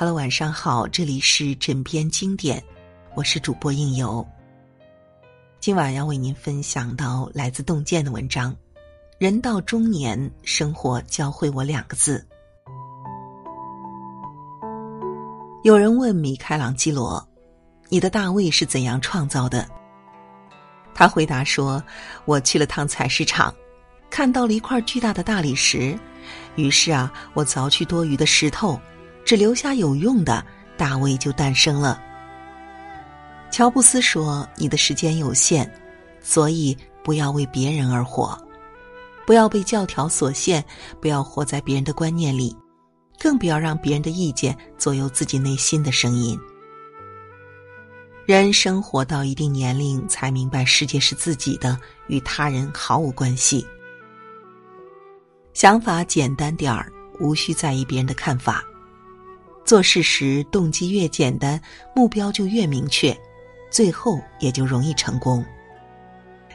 Hello，晚上好，这里是枕边经典，我是主播应由。今晚要为您分享到来自洞见的文章。人到中年，生活教会我两个字。有人问米开朗基罗：“你的大卫是怎样创造的？”他回答说：“我去了趟采石场，看到了一块巨大的大理石，于是啊，我凿去多余的石头。”只留下有用的，大卫就诞生了。乔布斯说：“你的时间有限，所以不要为别人而活，不要被教条所限，不要活在别人的观念里，更不要让别人的意见左右自己内心的声音。”人生活到一定年龄，才明白世界是自己的，与他人毫无关系。想法简单点儿，无需在意别人的看法。做事时动机越简单，目标就越明确，最后也就容易成功。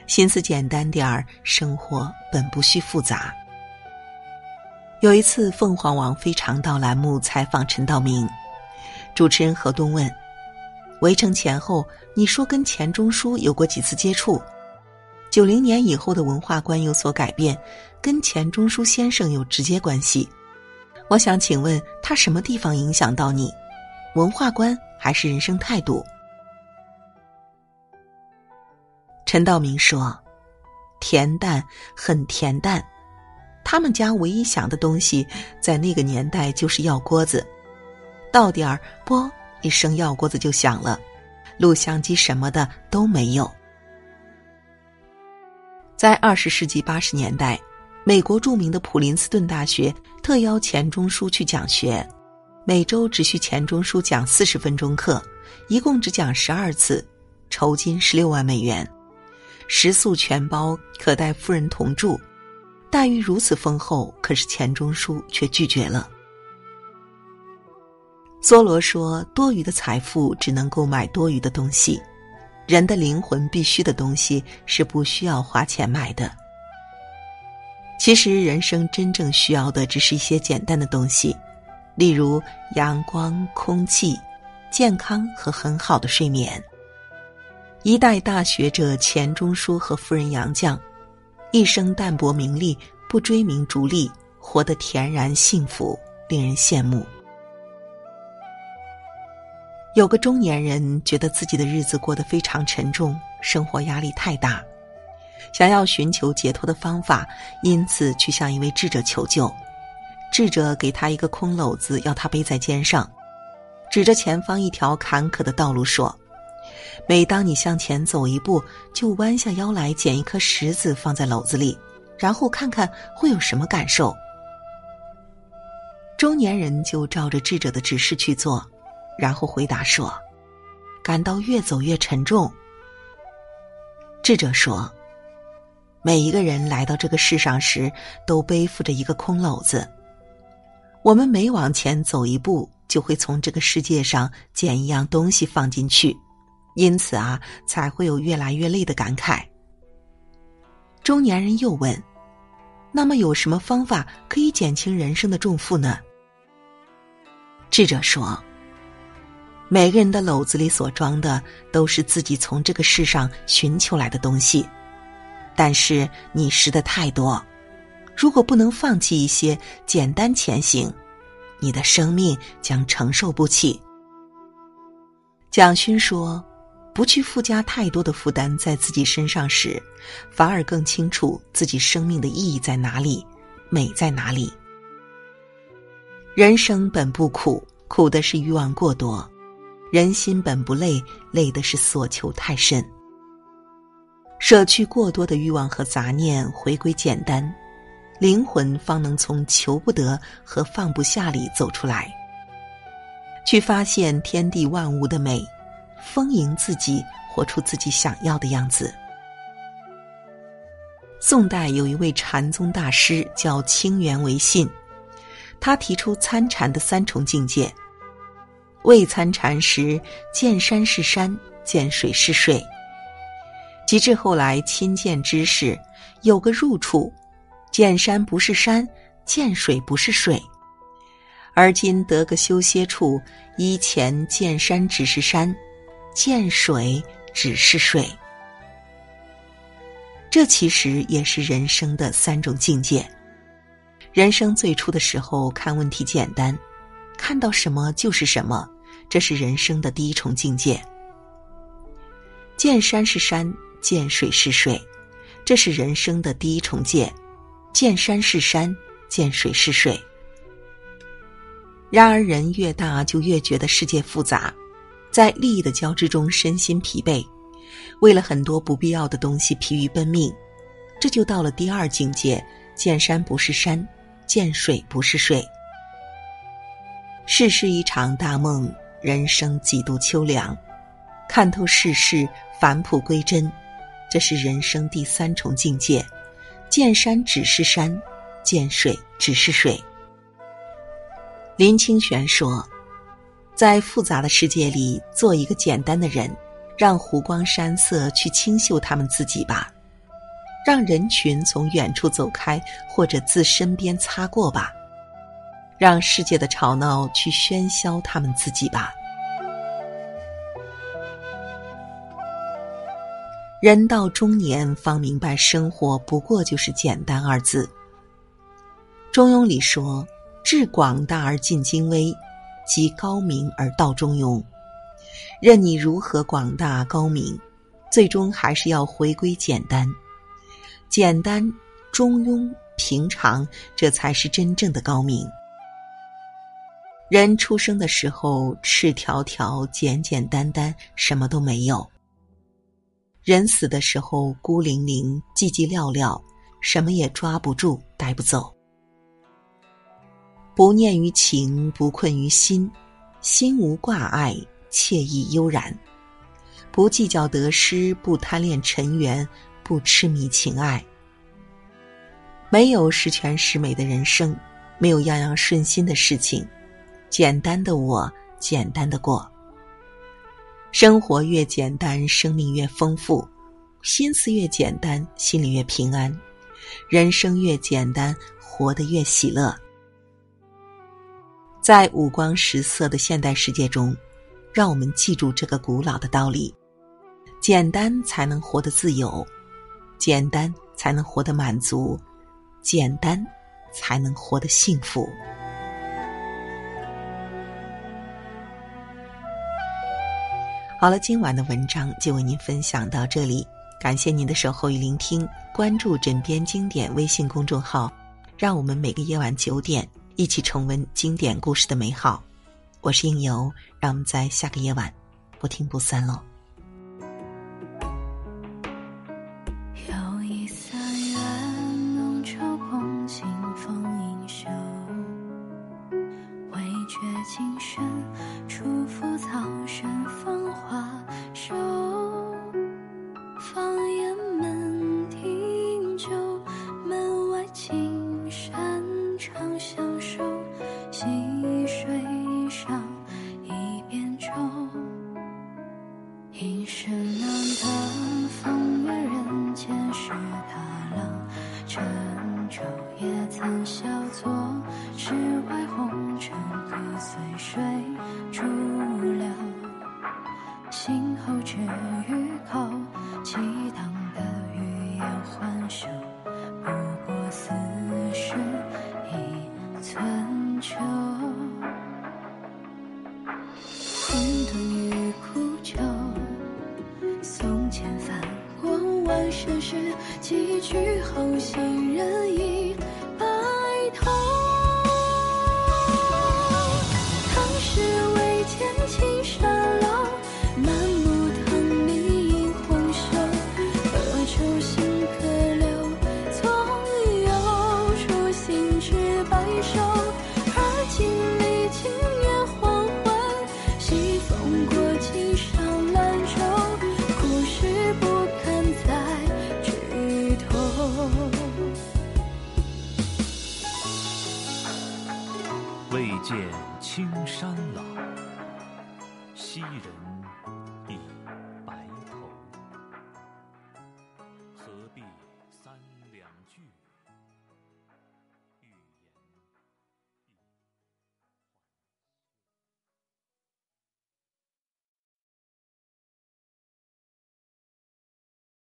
心思简单点儿，生活本不需复杂。有一次，凤凰网非常道栏目采访陈道明，主持人何东问：“围城前后，你说跟钱钟书有过几次接触？九零年以后的文化观有所改变，跟钱钟书先生有直接关系。”我想请问他什么地方影响到你？文化观还是人生态度？陈道明说：“恬淡，很恬淡。他们家唯一想的东西，在那个年代就是药锅子。到点儿，啵一声，药锅子就响了，录像机什么的都没有。在二十世纪八十年代。”美国著名的普林斯顿大学特邀钱钟书去讲学，每周只需钱钟书讲四十分钟课，一共只讲十二次，酬金十六万美元，食宿全包，可带夫人同住，待遇如此丰厚，可是钱钟书却拒绝了。梭罗说：“多余的财富只能购买多余的东西，人的灵魂必须的东西是不需要花钱买的。”其实，人生真正需要的只是一些简单的东西，例如阳光、空气、健康和很好的睡眠。一代大学者钱钟书和夫人杨绛，一生淡泊名利，不追名逐利，活得恬然幸福，令人羡慕。有个中年人觉得自己的日子过得非常沉重，生活压力太大。想要寻求解脱的方法，因此去向一位智者求救。智者给他一个空篓子，要他背在肩上，指着前方一条坎坷的道路说：“每当你向前走一步，就弯下腰来捡一颗石子放在篓子里，然后看看会有什么感受。”中年人就照着智者的指示去做，然后回答说：“感到越走越沉重。”智者说。每一个人来到这个世上时，都背负着一个空篓子。我们每往前走一步，就会从这个世界上捡一样东西放进去，因此啊，才会有越来越累的感慨。中年人又问：“那么有什么方法可以减轻人生的重负呢？”智者说：“每个人的篓子里所装的，都是自己从这个世上寻求来的东西。”但是你拾的太多，如果不能放弃一些，简单前行，你的生命将承受不起。蒋勋说：“不去附加太多的负担在自己身上时，反而更清楚自己生命的意义在哪里，美在哪里。人生本不苦，苦的是欲望过多；人心本不累，累的是所求太深。”舍去过多的欲望和杂念，回归简单，灵魂方能从求不得和放不下里走出来，去发现天地万物的美，丰盈自己，活出自己想要的样子。宋代有一位禅宗大师叫清源为信，他提出参禅的三重境界。未参禅时，见山是山，见水是水。及至后来亲见之事，有个入处，见山不是山，见水不是水，而今得个休歇处，依前见山只是山，见水只是水。这其实也是人生的三种境界。人生最初的时候，看问题简单，看到什么就是什么，这是人生的第一重境界。见山是山，见水是水，这是人生的第一重界。见山是山，见水是水。然而，人越大就越觉得世界复杂，在利益的交织中身心疲惫，为了很多不必要的东西疲于奔命，这就到了第二境界：见山不是山，见水不是水。世事一场大梦，人生几度秋凉。看透世事，返璞归真，这是人生第三重境界。见山只是山，见水只是水。林清玄说：“在复杂的世界里，做一个简单的人，让湖光山色去清秀他们自己吧，让人群从远处走开，或者自身边擦过吧，让世界的吵闹去喧嚣他们自己吧。”人到中年方明白，生活不过就是简单二字。中庸里说：“致广大而尽精微，即高明而道中庸。”任你如何广大高明，最终还是要回归简单。简单、中庸、平常，这才是真正的高明。人出生的时候赤条条、简简单单，什么都没有。人死的时候孤零零、寂寂寥寥，什么也抓不住、带不走。不念于情，不困于心，心无挂碍，惬意悠然。不计较得失，不贪恋尘缘，不痴迷情爱。没有十全十美的人生，没有样样顺心的事情，简单的我，简单的过。生活越简单，生命越丰富；心思越简单，心里越平安；人生越简单，活得越喜乐。在五光十色的现代世界中，让我们记住这个古老的道理：简单才能活得自由，简单才能活得满足，简单才能活得幸福。好了，今晚的文章就为您分享到这里，感谢您的守候与聆听。关注“枕边经典”微信公众号，让我们每个夜晚九点一起重温经典故事的美好。我是应由，让我们在下个夜晚不听不散喽。前翻过万山时，几 ocean.